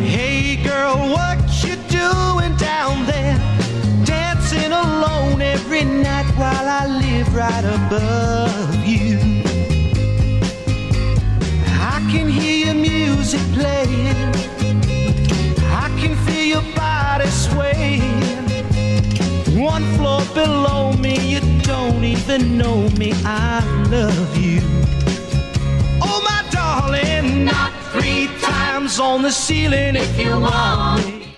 Hey girl, what you doing down there? Dancing alone every night while I live right above you. I can hear your music playing. I can feel your body swaying. One floor below me, you don't even know me. I love you. On the ceiling if you want me.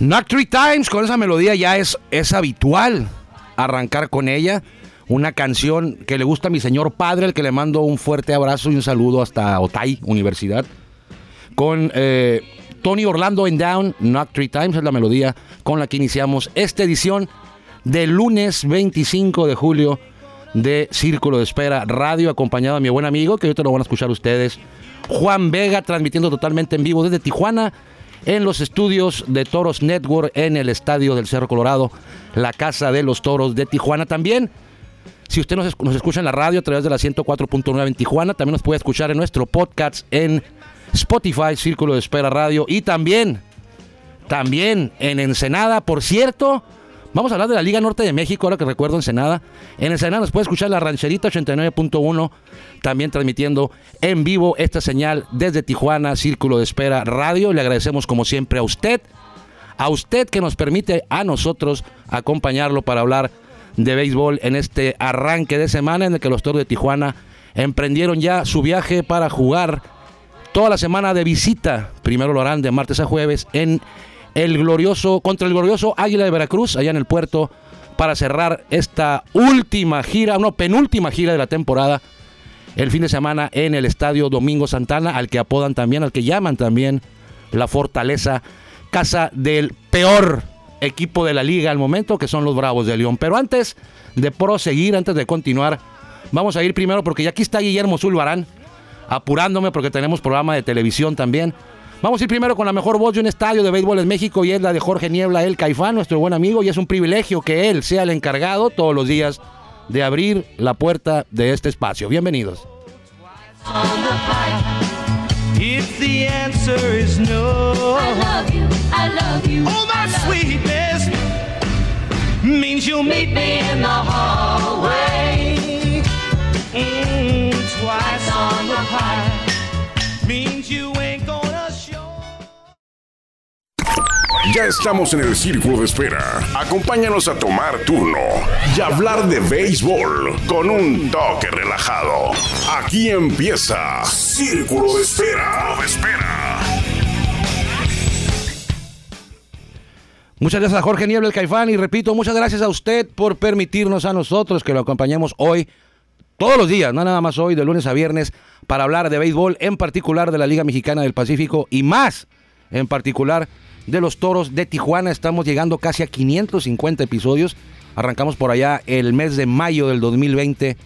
Knock Three Times, con esa melodía ya es, es habitual arrancar con ella. Una canción que le gusta a mi señor padre, al que le mando un fuerte abrazo y un saludo hasta Otay Universidad. Con eh, Tony Orlando en Down, Knock Three Times es la melodía con la que iniciamos esta edición del lunes 25 de julio de Círculo de Espera Radio, acompañado a mi buen amigo, que ahorita lo van a escuchar ustedes, Juan Vega, transmitiendo totalmente en vivo desde Tijuana, en los estudios de Toros Network, en el estadio del Cerro Colorado, la casa de los toros de Tijuana también. Si usted nos, nos escucha en la radio a través de la 104.9 en Tijuana, también nos puede escuchar en nuestro podcast en Spotify, Círculo de Espera Radio, y también, también en Ensenada, por cierto. Vamos a hablar de la Liga Norte de México, ahora que recuerdo Ensenada. En Ensenada nos puede escuchar la Rancherita 89.1, también transmitiendo en vivo esta señal desde Tijuana, Círculo de Espera Radio. Le agradecemos como siempre a usted, a usted que nos permite a nosotros acompañarlo para hablar de béisbol en este arranque de semana en el que los Toros de Tijuana emprendieron ya su viaje para jugar toda la semana de visita. Primero lo harán de martes a jueves en el glorioso contra el glorioso Águila de Veracruz allá en el puerto para cerrar esta última gira, no penúltima gira de la temporada. El fin de semana en el estadio Domingo Santana, al que apodan también, al que llaman también la Fortaleza, casa del peor equipo de la liga al momento, que son los Bravos de León. Pero antes de proseguir, antes de continuar, vamos a ir primero porque ya aquí está Guillermo Zulbarán, apurándome porque tenemos programa de televisión también. Vamos a ir primero con la mejor voz de un estadio de béisbol en México y es la de Jorge Niebla, el Caifán, nuestro buen amigo, y es un privilegio que él sea el encargado todos los días de abrir la puerta de este espacio. Bienvenidos. Ya estamos en el círculo de espera. Acompáñanos a tomar turno y hablar de béisbol con un toque relajado. Aquí empieza Círculo de Espera. espera. Muchas gracias a Jorge Niebla, el Caifán, y repito, muchas gracias a usted por permitirnos a nosotros que lo acompañemos hoy, todos los días, no nada más hoy, de lunes a viernes, para hablar de béisbol, en particular de la Liga Mexicana del Pacífico y más, en particular de los Toros de Tijuana. Estamos llegando casi a 550 episodios. Arrancamos por allá el mes de mayo del 2020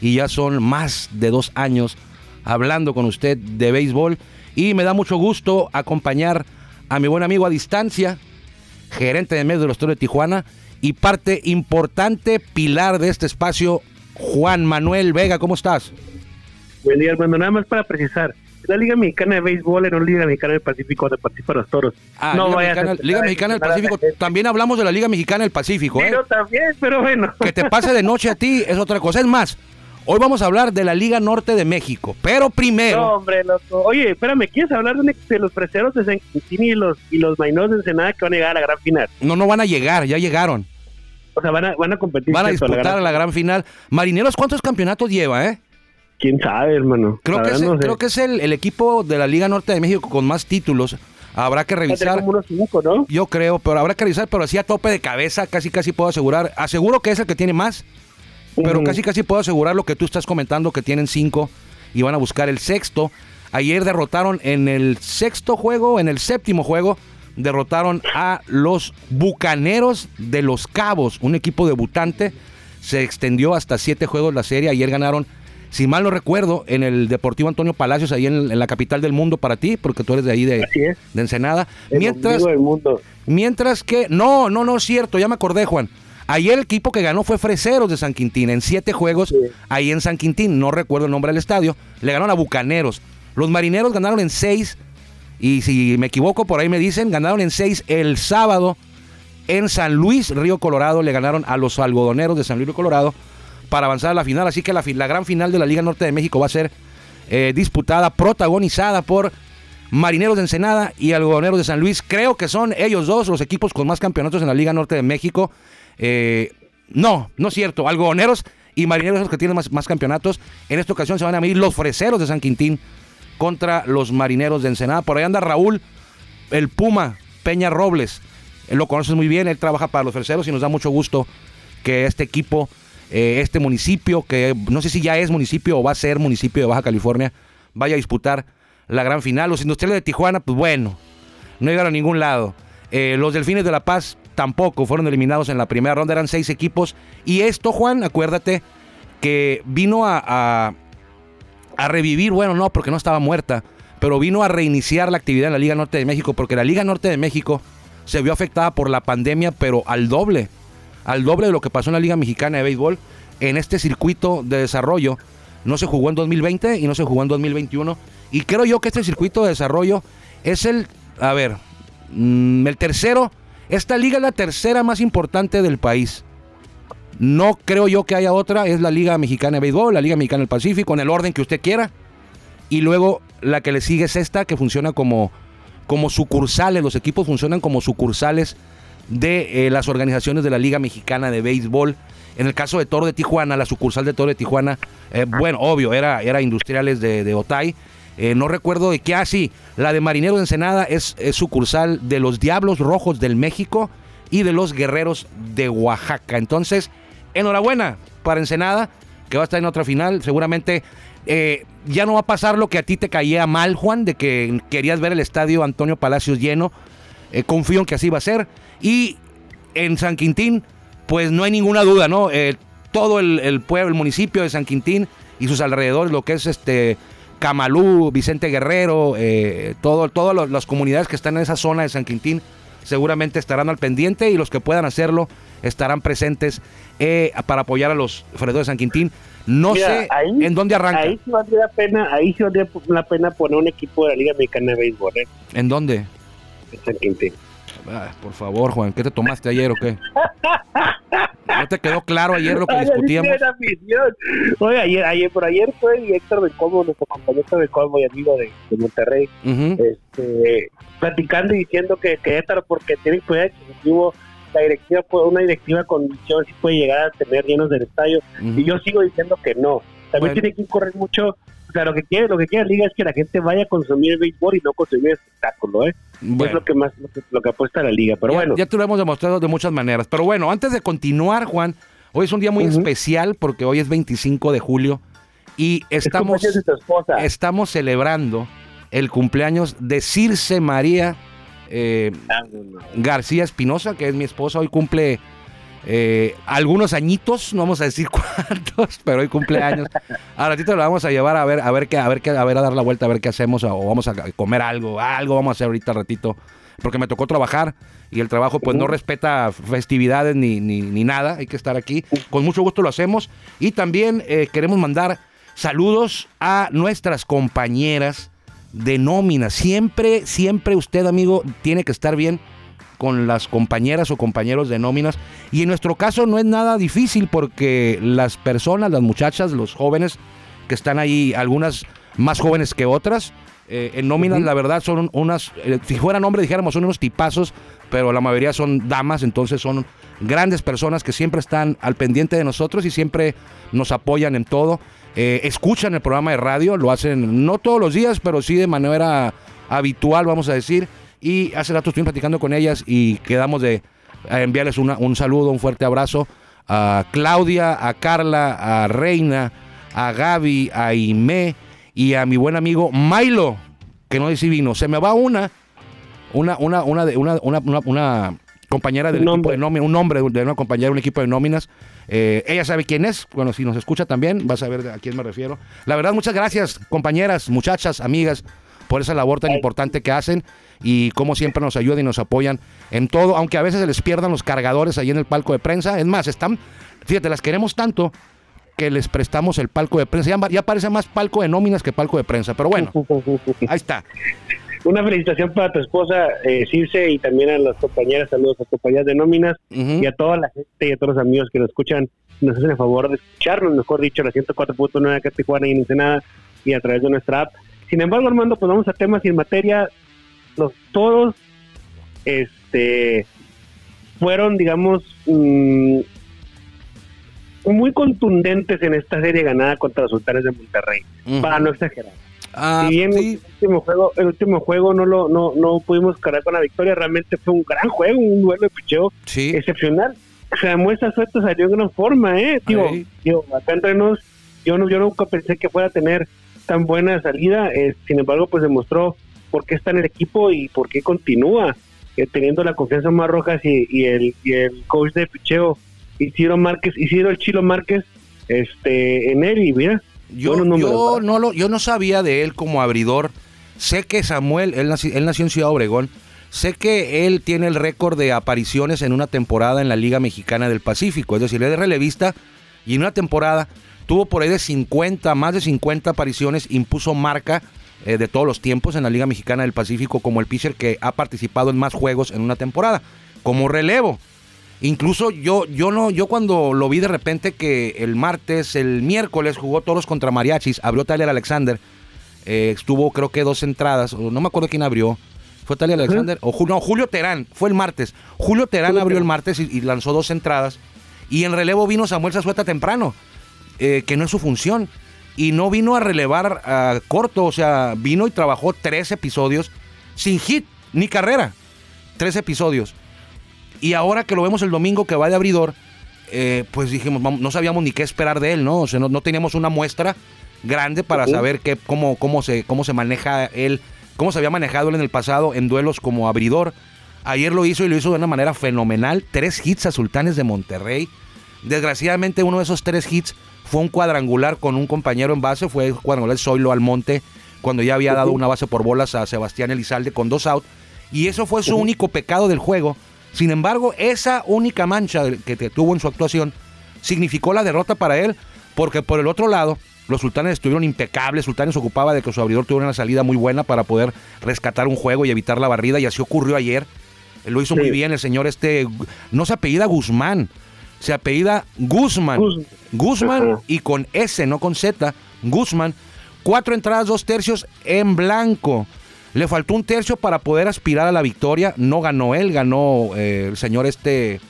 y ya son más de dos años hablando con usted de béisbol. Y me da mucho gusto acompañar a mi buen amigo a distancia, gerente de medios de los Toros de Tijuana y parte importante, pilar de este espacio, Juan Manuel Vega. ¿Cómo estás? Buen día, hermano. Nada más para precisar. La Liga Mexicana de Béisbol era una Liga Mexicana del Pacífico donde participan los toros. Ah, no Liga, vayas a Mexicana, Liga a Mexicana del a la Pacífico. También hablamos de la Liga Mexicana del Pacífico. ¿eh? Pero también, pero bueno. Que te pase de noche a ti es otra cosa. Es más, hoy vamos a hablar de la Liga Norte de México. Pero primero, No, hombre, loco. Oye, espérame, ¿quieres hablar de, los freseros de San Quintín y los, y los Mainos de Ensenada que van a llegar a la gran final? no, no van a llegar, ya llegaron. O sea, van a, van a competir. Van a disputar la gran final. Marineros, ¿cuántos campeonatos lleva, eh? ¿Quién sabe, hermano? Creo que, es, verdad no sé. creo que es el, el equipo de la Liga Norte de México con más títulos. Habrá que revisar. como unos cinco, ¿no? Yo creo, pero habrá que revisar, pero así a tope de cabeza, casi casi puedo asegurar. Aseguro que es el que tiene más, pero casi casi puedo asegurar lo que tú estás comentando, que tienen cinco y van a buscar el sexto. Ayer derrotaron en el sexto juego, en el séptimo juego, derrotaron a los Bucaneros de los Cabos, un equipo debutante. Se extendió hasta siete juegos la serie. Ayer ganaron, si mal no recuerdo, en el Deportivo Antonio Palacios, ahí en, en la capital del mundo para ti, porque tú eres de ahí de, de Ensenada. El Mientras, del mundo. Mientras que, no, no, no es cierto, ya me acordé, Juan. Ayer el equipo que ganó fue Freseros de San Quintín en siete juegos ahí en San Quintín. No recuerdo el nombre del estadio. Le ganaron a Bucaneros. Los marineros ganaron en seis. Y si me equivoco, por ahí me dicen, ganaron en seis el sábado en San Luis, Río Colorado. Le ganaron a los algodoneros de San Luis, Río Colorado para avanzar a la final. Así que la, gran final de la Liga Norte de México va a ser eh, disputada, protagonizada por Marineros de Ensenada y Algodoneros de San Luis. Creo que son ellos dos los equipos con más campeonatos en la Liga Norte de México. Eh, no, no es cierto. Algodoneros y Marineros son los que tienen más, campeonatos. En esta ocasión se van a medir los Freseros de San Quintín contra los Marineros de Ensenada. Por ahí anda Raúl, el Puma Peña Robles. Lo conoces muy bien, él trabaja para los Freseros y nos da mucho gusto que este equipo, eh, este municipio, que no sé si ya es municipio o va a ser municipio de Baja California, vaya a disputar la gran final. Los industriales de Tijuana, pues bueno, no llegaron a ningún lado. Eh, los Delfines de La Paz tampoco fueron eliminados en la primera ronda, eran seis equipos. Y esto, Juan, acuérdate que vino a, a- a revivir, bueno, no, porque no estaba muerta, pero vino a reiniciar la actividad en la Liga Norte de México, porque la Liga Norte de México se vio afectada por la pandemia, pero al doble, al doble de lo que pasó en la Liga Mexicana de Béisbol, en este circuito de desarrollo. No se jugó en 2020 y no se jugó en 2021. Y creo yo que este circuito de desarrollo es el, a ver, mm, el tercero. Esta liga es la tercera más importante del país. No creo yo que haya otra. Es la Liga Mexicana de Béisbol, la Liga Mexicana del Pacífico, en el orden que usted quiera. Y luego la que le sigue es esta, que funciona como, como sucursales. Los equipos funcionan como sucursales de eh, las organizaciones de la Liga Mexicana de Béisbol. En el caso de Toro de Tijuana, la sucursal de Toro de Tijuana, eh, bueno, obvio, era, era Industriales de, de Otay. Eh, no recuerdo de qué, ah, sí, la de Marinero de Ensenada es, sucursal de los Diablos Rojos del México y de los Guerreros de Oaxaca. Entonces, enhorabuena para Ensenada, que va a estar en otra final. Seguramente ya no va a pasar lo que a ti te caía mal, Juan, de que querías ver el estadio Antonio Palacios lleno. Confío en que así va a ser. Y en San Quintín, pues no hay ninguna duda, ¿no? Eh, todo el, el pueblo, el municipio de San Quintín y sus alrededores, lo que es este Camalú, Vicente Guerrero, eh, todo, todas las comunidades que están en esa zona de San Quintín, seguramente estarán al pendiente y los que puedan hacerlo estarán presentes eh, para apoyar a los Fredos de San Quintín. No Mira, sé ahí- en dónde arranca. Ahí sí valdría la pena, ahí sí valdría la pena poner un equipo de la Liga Mexicana de Béisbol, ¿eh? ¿En dónde? En San Quintín. Por favor, Juan, ¿qué te tomaste ayer o qué? ¿No te quedó claro ayer lo que Ay, discutíamos? Oye, ayer, ayer, por ayer fue Héctor de Colmo, nuestro compañero de Colmo y amigo de, de Monterrey, este, platicando y diciendo que Querétaro, porque tiene poder adquisitivo, la directiva, una directiva con visión, sí puede llegar a tener llenos del estadio. Y yo sigo diciendo que no. También Bueno. tiene que correr mucho. O sea, lo que quiere, lo que quiere la liga es que la gente vaya a consumir el béisbol y no consumir espectáculo, ¿eh? Bueno. Es lo que más, lo que, lo que apuesta la liga. Pero ya, bueno, ya te lo hemos demostrado de muchas maneras. Pero bueno, antes de continuar, Juan, hoy es un día muy especial porque hoy es 25 de julio y es estamos, cumpleaños de tu esposa. estamos celebrando el cumpleaños de Circe María eh, Ah. García Espinosa, que es mi esposa. Hoy cumple eh, algunos añitos, no vamos a decir cuántos, pero hoy cumple años. A ratito la vamos a llevar a ver, a ver qué, a ver qué, a ver a dar la vuelta, a ver qué hacemos, o vamos a comer algo, algo vamos a hacer ahorita al ratito, porque me tocó trabajar y el trabajo pues no respeta festividades ni, ni, ni nada, hay que estar aquí. Con mucho gusto lo hacemos y también eh, queremos mandar saludos a nuestras compañeras de nómina. Siempre, siempre usted, amigo, tiene que estar bien con las compañeras o compañeros de nóminas. Y en nuestro caso no es nada difícil porque las personas, las muchachas, los jóvenes que están ahí, algunas más jóvenes que otras, eh, en nóminas la verdad son unas, eh, si fueran hombres dijéramos son unos tipazos, pero la mayoría son damas, entonces son grandes personas que siempre están al pendiente de nosotros y siempre nos apoyan en todo. Eh, escuchan el programa de radio, lo hacen no todos los días, pero sí de manera habitual, vamos a decir. Y hace rato estuvimos platicando con ellas y quedamos de eh, enviarles una- un saludo, un fuerte abrazo a Claudia, a Carla, a Reina, a Gaby, a Imé y a mi buen amigo Milo, que no dice vino. Se me va una, una, una, una, de, una, una, una- una compañera del Un equipo de nóminas, un nombre de una compañera de un equipo de nóminas. Eh, ella sabe quién es, bueno, si nos escucha también, va a saber a quién me refiero. La verdad, muchas gracias, compañeras, muchachas, amigas, por esa labor tan importante que hacen y como siempre nos ayudan y nos apoyan en todo, aunque a veces se les pierdan los cargadores ahí en el palco de prensa. Es más, están, fíjate, las queremos tanto que les prestamos el palco de prensa. Ya, ya parece más palco de nóminas que palco de prensa, pero bueno, ahí está. Una felicitación para tu esposa, eh, Circe, y también a las compañeras, saludos a las compañeras de nóminas y a toda la gente y a todos los amigos que nos escuchan, nos hacen el favor de escucharnos, mejor dicho, la 104.9 acá en Tijuana y en Ensenada y a través de nuestra app. Sin embargo, Armando, pues vamos a temas y en materia, los toros este, fueron, digamos, mm, muy contundentes en esta serie ganada contra los sultanes de Monterrey, Ujú. para no exagerar. Ah, si bien sí. el último juego, el último juego no lo no, no pudimos cargar con la victoria, realmente fue un gran juego, un duelo de picheo Sí. excepcional. Samuel Sueto salió en gran forma, eh, digo, digo, acá entre nos, yo no, yo nunca pensé que fuera a tener tan buena salida, eh, sin embargo, pues demostró por qué está en el equipo y por qué continúa eh, teniendo la confianza más Rojas y, y el y el coach de picheo Isidro Márquez, Isidro el Chilo Márquez, este, en él y mira, Yo, no lo, yo no sabía de él como abridor. Sé que Samuel, él, naci- él nació en Ciudad Obregón. Sé que él tiene el récord de apariciones en una temporada en la Liga Mexicana del Pacífico. Es decir, él es relevista y en una temporada tuvo por ahí de 50, más de 50 apariciones, impuso marca eh, de todos los tiempos en la Liga Mexicana del Pacífico como el pitcher que ha participado en más juegos en una temporada, como relevo. Incluso yo, yo no, yo cuando lo vi de repente que el martes, el miércoles jugó toros contra mariachis, abrió Tyler Alexander, eh, estuvo creo que dos entradas, no me acuerdo quién abrió, fue Tyler Alexander, o no, Julio Terán, fue el martes. Julio Terán Julio abrió el martes y, y lanzó dos entradas. Y en relevo vino Samuel Zazueta temprano, eh, que no es su función. Y no vino a relevar a corto, o sea, vino y trabajó tres episodios sin hit ni carrera. Tres episodios. Y ahora que lo vemos el domingo que va de abridor, eh, pues dijimos, no sabíamos ni qué esperar de él, ¿no? O sea, no, no teníamos una muestra grande para saber qué, cómo, cómo, se, cómo se maneja él, cómo se había manejado él en el pasado en duelos como abridor. Ayer lo hizo y lo hizo de una manera fenomenal. Tres hits a Sultanes de Monterrey. Desgraciadamente uno de esos tres hits fue un cuadrangular con un compañero en base, fue el cuadrangular Zoilo Almonte, cuando ya había dado una base por bolas a Sebastián Elizalde con dos out. Y eso fue su único pecado del juego. Sin embargo, esa única mancha que tuvo en su actuación significó la derrota para él, porque por el otro lado, los sultanes estuvieron impecables. Sultanes ocupaba de que su abridor tuviera una salida muy buena para poder rescatar un juego y evitar la barrida, y así ocurrió ayer. Lo hizo muy bien el señor este, no se apellida Guzmán, se apellida Guzmán. Guz- Guzmán y con S, no con Z, Guzmán. Cuatro entradas, dos tercios en blanco. Le faltó un tercio para poder aspirar a la victoria. No ganó él, ganó eh, el señor este eh,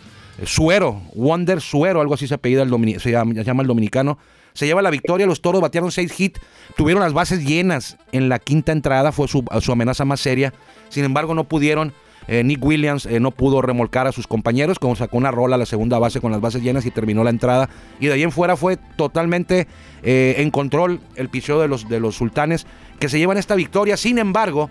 Suero, Wonder Suero, algo así se apellida el se llama, se llama el dominicano. Se lleva la victoria, los toros batearon seis hits, tuvieron las bases llenas en la quinta entrada, fue su, su amenaza más seria. Sin embargo, no pudieron. Eh, Nick Williams eh, no pudo remolcar a sus compañeros, como sacó una rola a la segunda base con las bases llenas y terminó la entrada. Y de ahí en fuera fue totalmente eh, en control el picheo de los, de los sultanes que se llevan esta victoria. Sin embargo,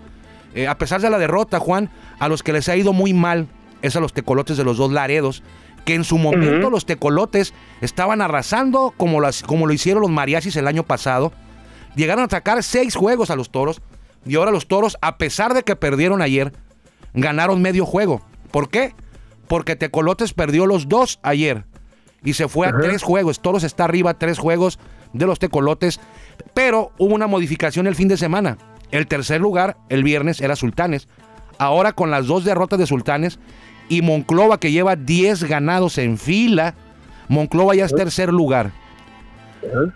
a pesar de la derrota, Juan, a los que les ha ido muy mal es a los tecolotes de los dos Laredos, que en su momento los tecolotes estaban arrasando como, las, como lo hicieron los mariachis el año pasado. Llegaron a atacar seis juegos a los toros y ahora los toros, a pesar de que perdieron ayer, ganaron medio juego. ¿Por qué? Porque Tecolotes perdió los dos ayer y se fue a tres juegos. Toros está arriba, tres juegos de los Tecolotes. Pero hubo una modificación el fin de semana. El tercer lugar, el viernes, era Sultanes. Ahora con las dos derrotas de Sultanes y Monclova que lleva 10 ganados en fila, Monclova ya es tercer lugar.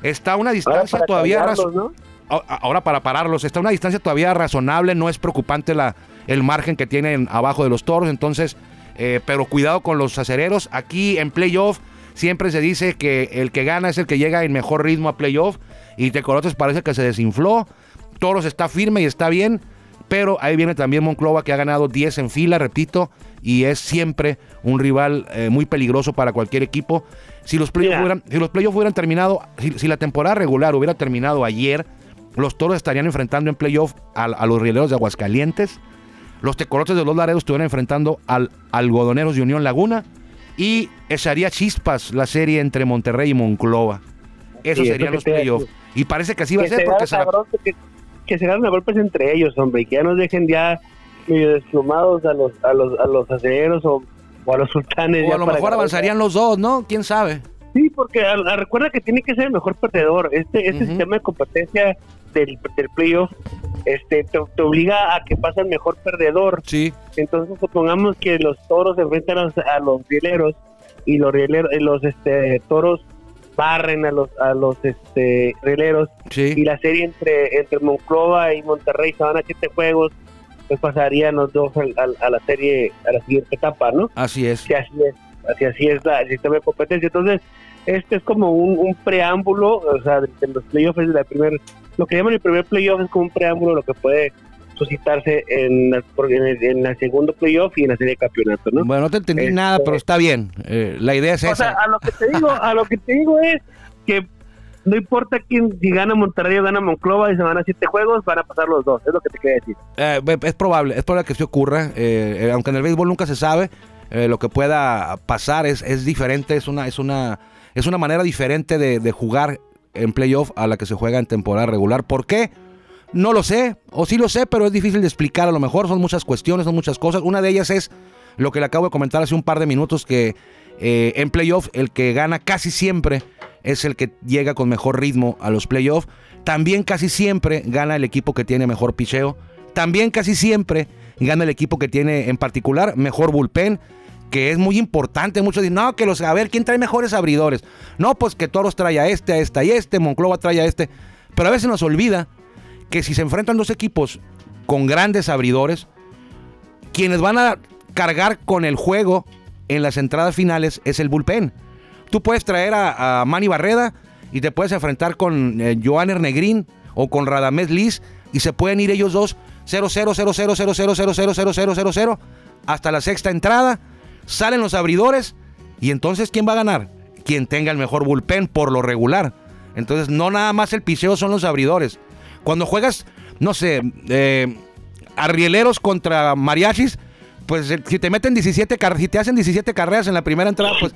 Está a una distancia todavía ¿no? ahora para pararlos, está a una distancia todavía razonable, no es preocupante la, el margen que tienen abajo de los toros, entonces, eh, pero cuidado con los acereros, aquí en playoff siempre se dice que el que gana es el que llega en mejor ritmo a playoff. Y Tecolotes parece que se desinfló, Toros está firme y está bien, pero ahí viene también Monclova que ha ganado 10 en fila, repito, y es siempre un rival eh, muy peligroso para cualquier equipo. Si los playoffs hubieran, si los playoffs hubieran terminado, si, si la temporada regular hubiera terminado ayer, los toros estarían enfrentando en playoff a, a los rieleros de Aguascalientes. Los tecolotes de los Laredos estuvieran enfrentando al algodoneros de Unión Laguna. Y echaría chispas la serie entre Monterrey y Monclova. Esos Sí, eso serían que los playoffs. Y parece que así va a ser se porque se que, que se ganen a golpes entre ellos, hombre, y que ya nos dejen ya medio desplumados a los a los a los aceleros o, o a los sultanes. O a lo mejor avanzarían los dos, ¿no? ¿Quién sabe? Sí, porque a- a- recuerda que tiene que ser el mejor perdedor. Este, este Ujú. sistema de competencia del, del playoff este, te, te obliga a que pase el mejor perdedor. Sí. Entonces supongamos que los toros se enfrentan a los, a los rieleros y los rieleros, y los este, toros barren a los a los este rieleros y Sí. la serie entre entre Monclova y Monterrey se van a siete juegos pues pasarían los dos al- al- a, la serie a la siguiente etapa no Así es. así es así así es la, el sistema de competencia entonces este es como un, un preámbulo o sea de, de los playoffs es la primer lo que llaman el primer playoff es como un preámbulo lo que puede suscitarse en, la- en, el, en segundo playoff y en la serie de campeonato no Bueno, no te entendí Este- nada, pero está bien. Eh, la idea es o sea, a lo que te digo, a lo que te digo es que no importa quién, si gana Monterrey o gana Monclova y se van a siete juegos, van a pasar los dos. Es lo que te quería decir. Eh, es probable, es probable que sí ocurra. eh, eh, aunque en el béisbol nunca se sabe, eh, lo que pueda pasar es, es diferente, es una, es una, es una manera diferente de, jugar en playoff a la que se juega en temporada regular. ¿Por qué? No lo sé, o sí lo sé, pero es difícil de explicar a lo mejor. Son muchas cuestiones, son muchas cosas. Una de ellas es lo que le acabo de comentar hace un par de minutos, que eh, en playoff el que gana casi siempre es el que llega con mejor ritmo a los playoffs. También casi siempre gana el equipo que tiene mejor picheo. También casi siempre gana el equipo que tiene en particular mejor bullpen, que es muy importante. Muchos dicen, no, que los, a ver, ¿quién trae mejores abridores? No, pues que Toros trae a este, a esta y este, Monclova trae a este. Pero a veces nos olvida que si se enfrentan dos equipos con grandes abridores, quienes van a cargar con el juego en las entradas finales es el bullpen. Tú puedes traer a, a Manny Barreda y te puedes enfrentar con eh, Joan Negrín o con Radamés Liz y se pueden ir ellos dos 0-0, 0-0, 0-0, 0-0, 0-0, 0-0, 0-0, 0 hasta la sexta entrada. Salen los abridores y entonces ¿quién va a ganar? Quien tenga el mejor bullpen por lo regular. Entonces no nada más el piseo son los abridores. Cuando juegas, no sé, eh, arrieleros contra mariachis, pues eh, si te meten 17 carreras, si te hacen 17 carreras en la primera entrada, pues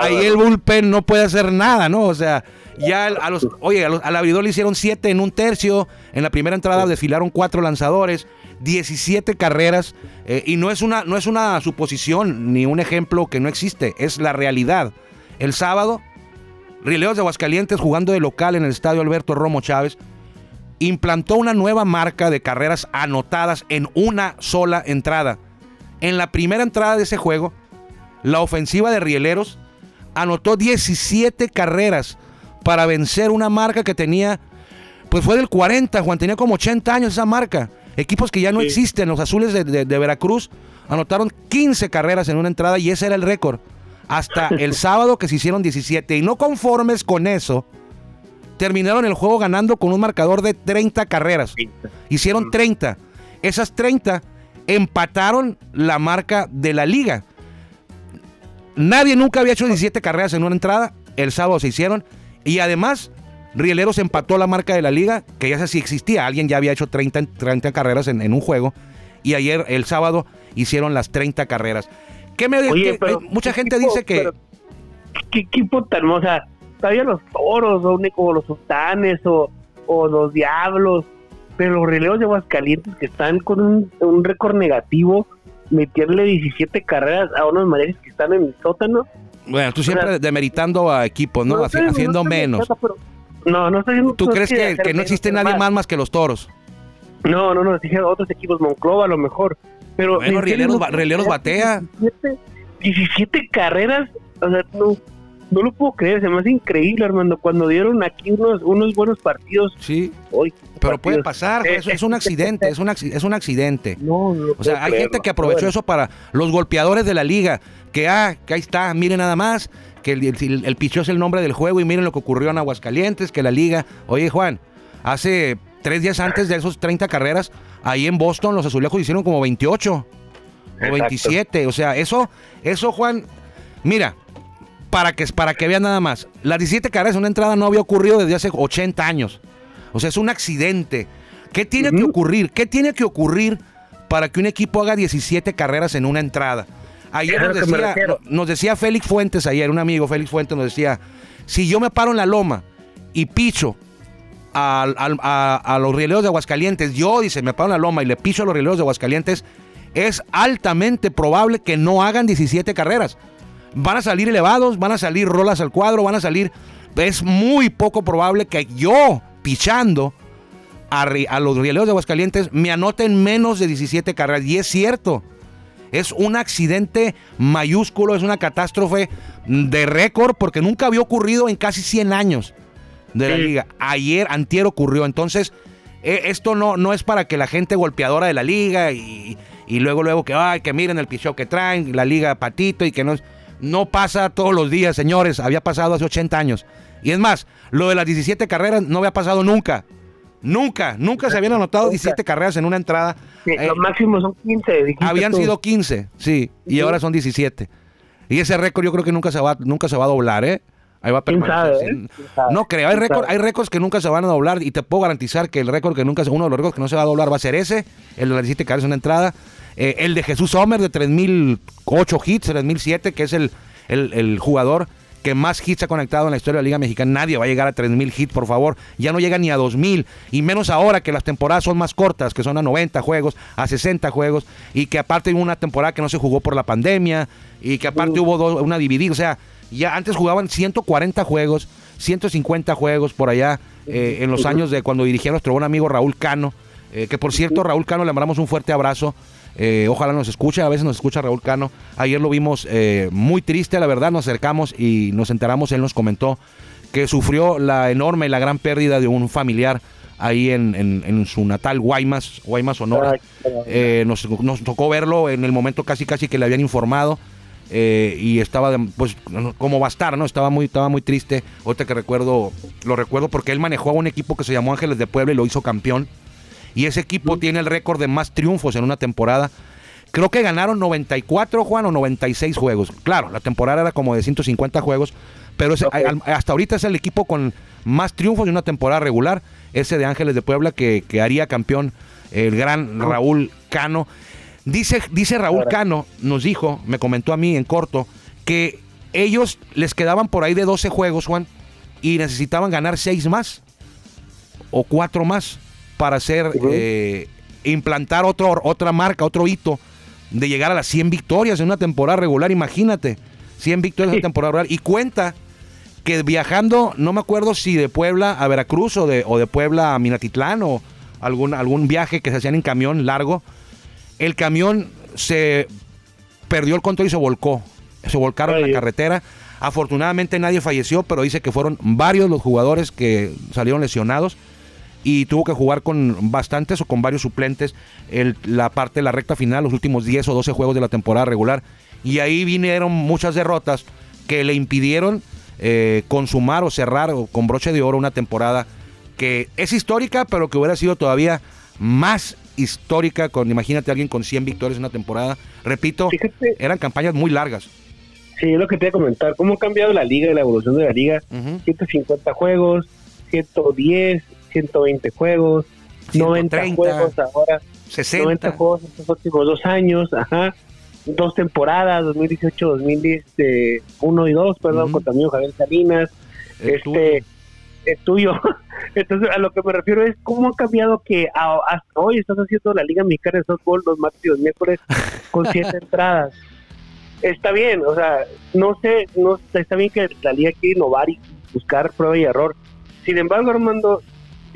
ahí el bullpen no puede hacer nada, ¿no? O sea, ya a los, oye, a los- al abridor le hicieron 7 en un tercio, en la primera entrada desfilaron 4 lanzadores, 17 carreras, eh, y no es, una, no es una suposición ni un ejemplo que no existe, es la realidad. El sábado, Rieleros de Aguascalientes jugando de local en el estadio Alberto Romo Chávez, implantó una nueva marca de carreras anotadas en una sola entrada. En la primera entrada de ese juego, la ofensiva de Rieleros anotó 17 carreras para vencer una marca que tenía, pues fue del 40, Juan, tenía como 80 años esa marca. Equipos que ya no Sí. existen, los azules de, de- de Veracruz, anotaron 15 carreras en una entrada y ese era el récord. Hasta el sábado que se hicieron 17. Y no conformes con eso, terminaron el juego ganando con un marcador de 30 carreras. Hicieron 30. Esas 30 empataron la marca de la liga. Nadie nunca había hecho 17 carreras en una entrada. El sábado se hicieron. Y además, Rieleros empató la marca de la liga, que ya sé si existía. Alguien ya había hecho 30, en- 30 carreras en, en un juego. Y ayer, el sábado, hicieron las 30 carreras. ¿Qué me Oye, pero, eh, Mucha ¿qué gente equipo- dice que. pero, ¿Qué equipo tan hermosa? Todavía los toros, o, o los sultanes, o, o los diablos. Pero los rieleros de Aguascalientes que están con un, un récord negativo, meterle 17 carreras a unos mariachis que están en el sótano. Bueno, tú siempre o sea, demeritando a equipos, ¿no? Haci- estoy- no haciendo menos. pero- no, no estoy diciendo ¿Tú no crees que, no existe nadie más más que los toros? No, no, no, dije otros equipos, Monclova a lo mejor. Pero Bueno, Rieleros ba- Rieleros batea. 17, 17 carreras, o sea, no, no lo puedo creer, se me hace increíble, Armando, cuando dieron aquí unos, unos buenos partidos. Sí. Hoy, Pero puede pasar, es, es un accidente, es un, es un accidente. No, no O sea, hay creerlo. gente que aprovechó eso para los golpeadores de la liga. Que, ah, que ahí está, miren nada más, que el, el, el es el nombre del juego y miren lo que ocurrió en Aguascalientes, que la liga... Oye, Juan, hace tres días antes de esos 30 carreras, ahí en Boston los azulejos hicieron como 28 o Exacto. 27. O sea, eso, eso, Juan, mira, para que, para que vean nada más, las 17 carreras en una entrada no había ocurrido desde hace 80 años. O sea, es un accidente. ¿Qué tiene que ocurrir? ¿Qué tiene que ocurrir para que un equipo haga 17 carreras en una entrada? Ayer nos decía, nos Félix Fuentes ayer, un amigo Félix Fuentes nos decía, si yo me paro en la loma y picho a, a los rieleros de Aguascalientes, yo, dice, me paro en la loma y le piso a los rieleros de Aguascalientes, es altamente probable que no hagan 17 carreras. Van a salir elevados, van a salir rolas al cuadro, van a salir... Es muy poco probable que yo, pichando a, a los rieleros de Aguascalientes, me anoten menos de 17 carreras. Y es cierto. Es un accidente mayúsculo, es una catástrofe de récord porque nunca había ocurrido en casi 100 años de la Sí. liga. Ayer, antier ocurrió. Entonces, eh, esto no, no es para que la gente golpeadora de la liga y, y luego, luego que, ay, que miren el picheo que traen, la liga patito y que no es... No pasa todos los días, señores. Había pasado hace 80 años. Y es más, lo de las 17 carreras no había pasado nunca. Nunca, nunca se habían anotado Nunca. 17 carreras en una entrada. Sí, Eh, lo máximo son 15. dijiste habían tú. sido 15, sí, y ahora son 17. Y ese récord yo creo que nunca se va, nunca se va a doblar, ¿eh? Ahí va a ¿Quién permanecer. sabe, eh? No creo, hay ¿Quién récord, hay récords que nunca se van a doblar y te puedo garantizar que el récord que nunca uno de los récords que no se va a doblar va a ser ese, el de las 17 carreras en una entrada, Eh, el de Jesús Sommer de 3008 hits, 3007, que es el, el, el jugador que más hits ha conectado en la historia de la Liga Mexicana. Nadie va a llegar a 3000 hits, por favor. Ya no llega ni a 2000 y menos ahora que las temporadas son más cortas, que son a 90 juegos, a 60 juegos y que aparte hubo una temporada que no se jugó por la pandemia y que aparte hubo dos- una dividida, o sea, ya antes jugaban 140 juegos, 150 juegos por allá eh, en los años de cuando dirigía nuestro buen amigo Raúl Cano, eh, que por cierto Raúl Cano le mandamos un fuerte abrazo. Eh, ojalá nos escuche, a veces nos escucha Raúl Cano. Ayer lo vimos eh, muy triste, la verdad, nos acercamos y nos enteramos, él nos comentó que sufrió la enorme y la gran pérdida de un familiar ahí en, en- en su natal Guaymas, Guaymas, Sonora. Eh, nos, nos tocó verlo en el momento casi casi que le habían informado y estaba pues como va a estar, ¿no? Estaba muy, estaba muy triste. Ahorita que recuerdo, lo recuerdo porque él manejó a un equipo que se llamó Ángeles de Puebla y lo hizo campeón. Y ese equipo tiene el récord de más triunfos en una temporada. Creo que ganaron 94, Juan, o 96 juegos. Claro, la temporada era como de 150 juegos, pero hasta ahorita es el equipo con más triunfos de una temporada regular, ese de Ángeles de Puebla que, que haría campeón el gran Raúl Cano. Dice, dice Raúl. Cano, nos dijo, me comentó a mí en corto, que ellos les quedaban por ahí de 12 juegos, Juan, y necesitaban ganar 6 más o 4 más para hacer, eh, implantar otro, otra marca, otro hito de llegar a las 100 victorias en una temporada regular, imagínate, 100 victorias en Sí. una temporada regular. Y cuenta que viajando, no me acuerdo si de Puebla a Veracruz o de, o de Puebla a Minatitlán o algún, algún viaje que se hacían en camión largo, el camión se perdió el control y se volcó. Se volcaron en la carretera. Afortunadamente nadie falleció, pero dice que fueron varios los jugadores que salieron lesionados y tuvo que jugar con bastantes o con varios suplentes el- la parte de la recta final, los últimos 10 o 12 juegos de la temporada regular. Y ahí vinieron muchas derrotas que le impidieron eh, consumar o cerrar o con broche de oro una temporada que es histórica, pero que hubiera sido todavía más histórica con, imagínate, alguien con 100 victorias en una temporada. Repito, Fíjate. eran campañas muy largas. Sí, es lo que te iba a comentar. ¿Cómo ha cambiado la liga y la evolución de la liga? Ujú. 150 juegos, 110, 120 juegos, 90 130, juegos ahora, 60. 90 juegos en estos últimos dos años, ajá. Dos temporadas, 2018, 2001 y 2, perdón, con también Javier Salinas, El este, tuyo. es tuyo. Entonces, a lo que me refiero es cómo ha cambiado que a- hasta hoy estás haciendo la Liga Mexicana de Softball los martes y los miércoles con siete entradas. Está bien, o sea, no sé, no está bien que la Liga quiere innovar y buscar prueba y error. Sin embargo, Armando,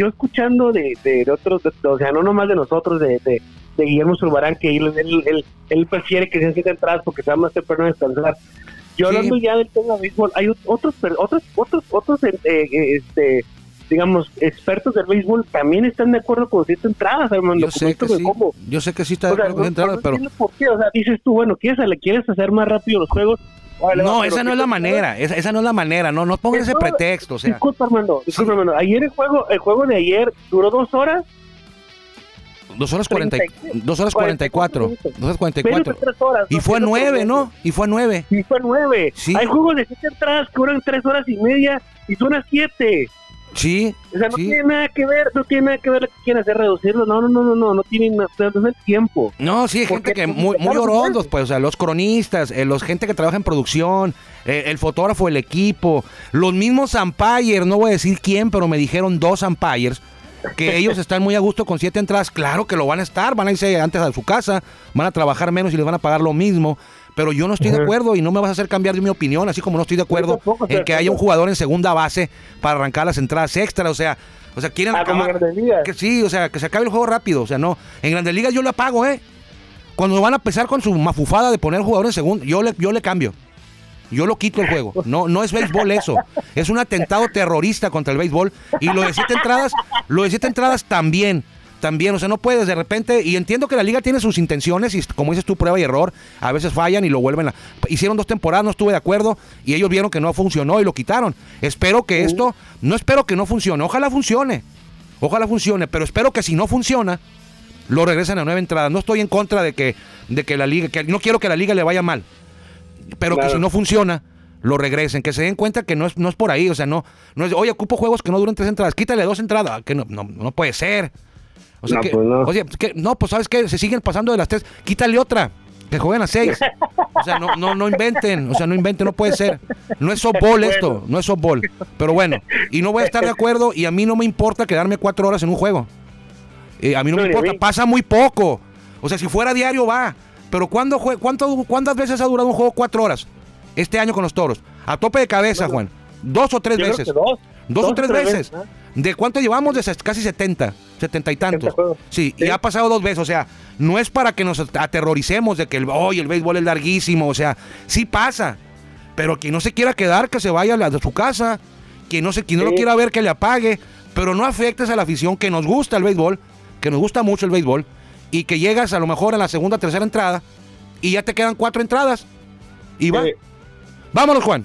yo escuchando de, de, de otros, de- o sea, no nomás de nosotros, de, de, de Guillermo Zurbarán, que él, él, él, él prefiere que sean siete entradas porque se va más temprano a descansar. Yo Sí. hablando ya del tema de béisbol, hay ot- otros, otros, otros, otros, eh, eh, este, digamos, expertos del béisbol también están de acuerdo con siete entradas, Armando. Yo sé que sí. cómo. Yo sé que sí está de acuerdo con no, entrada, no pero por qué, o sea, dices tú, bueno, ¿quieres, quieres hacer más rápido los juegos? No, esa no ¿qué es la manera, esa, esa no es la manera, no, no pongas ese pretexto, o sea, Disculpa, Armando, disculpa, Armando. Ayer el juego, el juego de ayer duró dos horas, dos horas cuarenta, y- 36, dos horas cuarenta y cuatro, dos horas cuarenta y cuatro, y fue nueve, ¿no? Y fue nueve, Y fue nueve. Sí. Hay juegos de siete entradas que duran tres horas y media y son a siete. Sí, O sea, no sí. tiene nada que ver, no tiene nada que ver lo que quieren hacer reducirlo. No, no, no, no, no, no tiene nada, no es el tiempo. No, sí, hay gente que muy, muy orondos, pues. o sea, los cronistas, eh, los gente que trabaja en producción, eh, el fotógrafo del equipo, los mismos umpires, no voy a decir quién, pero me dijeron dos umpires, que ellos están muy a gusto con siete entradas, claro que lo van a estar, van a irse antes a su casa, van a trabajar menos y les van a pagar lo mismo, pero yo no estoy de acuerdo y no me vas a hacer cambiar de mi opinión, así como no estoy de acuerdo tampoco en que haya un jugador en segunda base para arrancar las entradas extras, o sea, o sea, quieren Ah, acabar- que sí, o sea, que se acabe el juego rápido, o sea, no, en Grandes Ligas yo le apago, ¿eh? Cuando van a empezar con su mafufada de poner jugador en segundo, yo le, yo le cambio. Yo lo quito el juego. No, no es béisbol eso. Es un atentado terrorista contra el béisbol. Y lo de siete entradas, lo de siete entradas también. También, o sea, no puedes de repente, y entiendo que la liga tiene sus intenciones, y como dices tú, prueba y error, a veces fallan y lo vuelven a... Hicieron dos temporadas, no estuve de acuerdo, y ellos vieron que no funcionó y lo quitaron. Espero que esto, no espero que no funcione, ojalá funcione, ojalá funcione, pero espero que si no funciona, lo regresen a nueva entrada. No estoy en contra de que, de que la liga, que no quiero que la liga le vaya mal, pero que si no funciona, lo regresen, que se den cuenta que no es, no es por ahí, o sea, no, no es, oye, ocupo juegos que no duren tres entradas, quítale dos entradas, que no, no, no puede ser. O sea, No, que, pues no. que, no, pues sabes que se siguen pasando de las tres, quítale otra, que jueguen a seis. O sea, no, no, no inventen, o sea, no inventen, no puede ser. No es softball esto, no es softball. Pero bueno, y no voy a estar de acuerdo y a mí no me importa quedarme cuatro horas en un juego. Eh, a mí no, me importa, pasa muy poco. O sea, si fuera diario va. Pero ¿cuándo jue- cuánto, ¿cuántas veces ha durado un juego cuatro horas? Este año con los toros. A tope de cabeza, Juan. Dos o tres Yo veces. dos. Dos o tres veces. ¿De cuánto llevamos? De casi 70, 70 y tantos. Sí, y ha pasado dos veces. O sea, no es para que nos aterroricemos de que el, hoy el béisbol es larguísimo. O sea, sí pasa. Pero quien no se quiera quedar, que se vaya a la de su casa. Quien no, se, quien no lo quiera ver, que le apague. Pero no afectes a la afición que nos gusta el béisbol, que nos gusta mucho el béisbol. Y que llegas a lo mejor a la segunda, tercera entrada. Y ya te quedan cuatro entradas. Y va. Sí. Vámonos, Juan.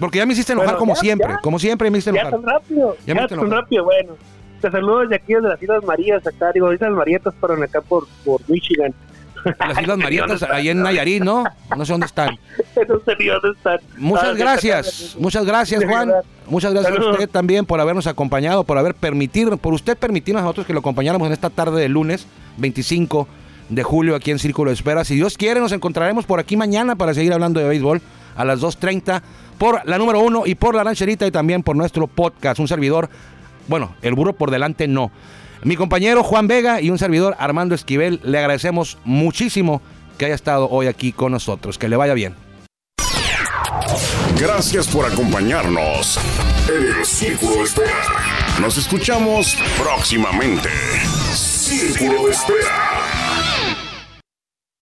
Porque ya me hiciste enojar Bueno, como ya, siempre. ya. Como siempre me hiciste Ya enojar. tan rápido. Ya Ya, tan rápido, bueno. Te saludo desde aquí, desde las Islas Marías, acá, digo, Islas Marietas, pero acá por, por Michigan. Las Islas Marietas, ahí en Nayarit, ¿no? No sé dónde están. no sé dónde están. Muchas Ah, gracias, de- muchas gracias de Juan, muchas gracias a usted también por habernos acompañado, por haber permitido, por usted permitirnos a nosotros que lo acompañáramos en esta tarde de lunes 25 de julio aquí en Círculo de Espera. Si Dios quiere nos encontraremos por aquí mañana para seguir hablando de béisbol a las 2.30 por la número uno y por la rancherita y también por nuestro podcast, un servidor, bueno, el burro por delante no. Mi compañero Juan Vega y un servidor Armando Esquivel, le agradecemos muchísimo que haya estado hoy aquí con nosotros. Que le vaya bien. Gracias por acompañarnos en el Círculo de Espera. Nos escuchamos próximamente. Círculo de Espera.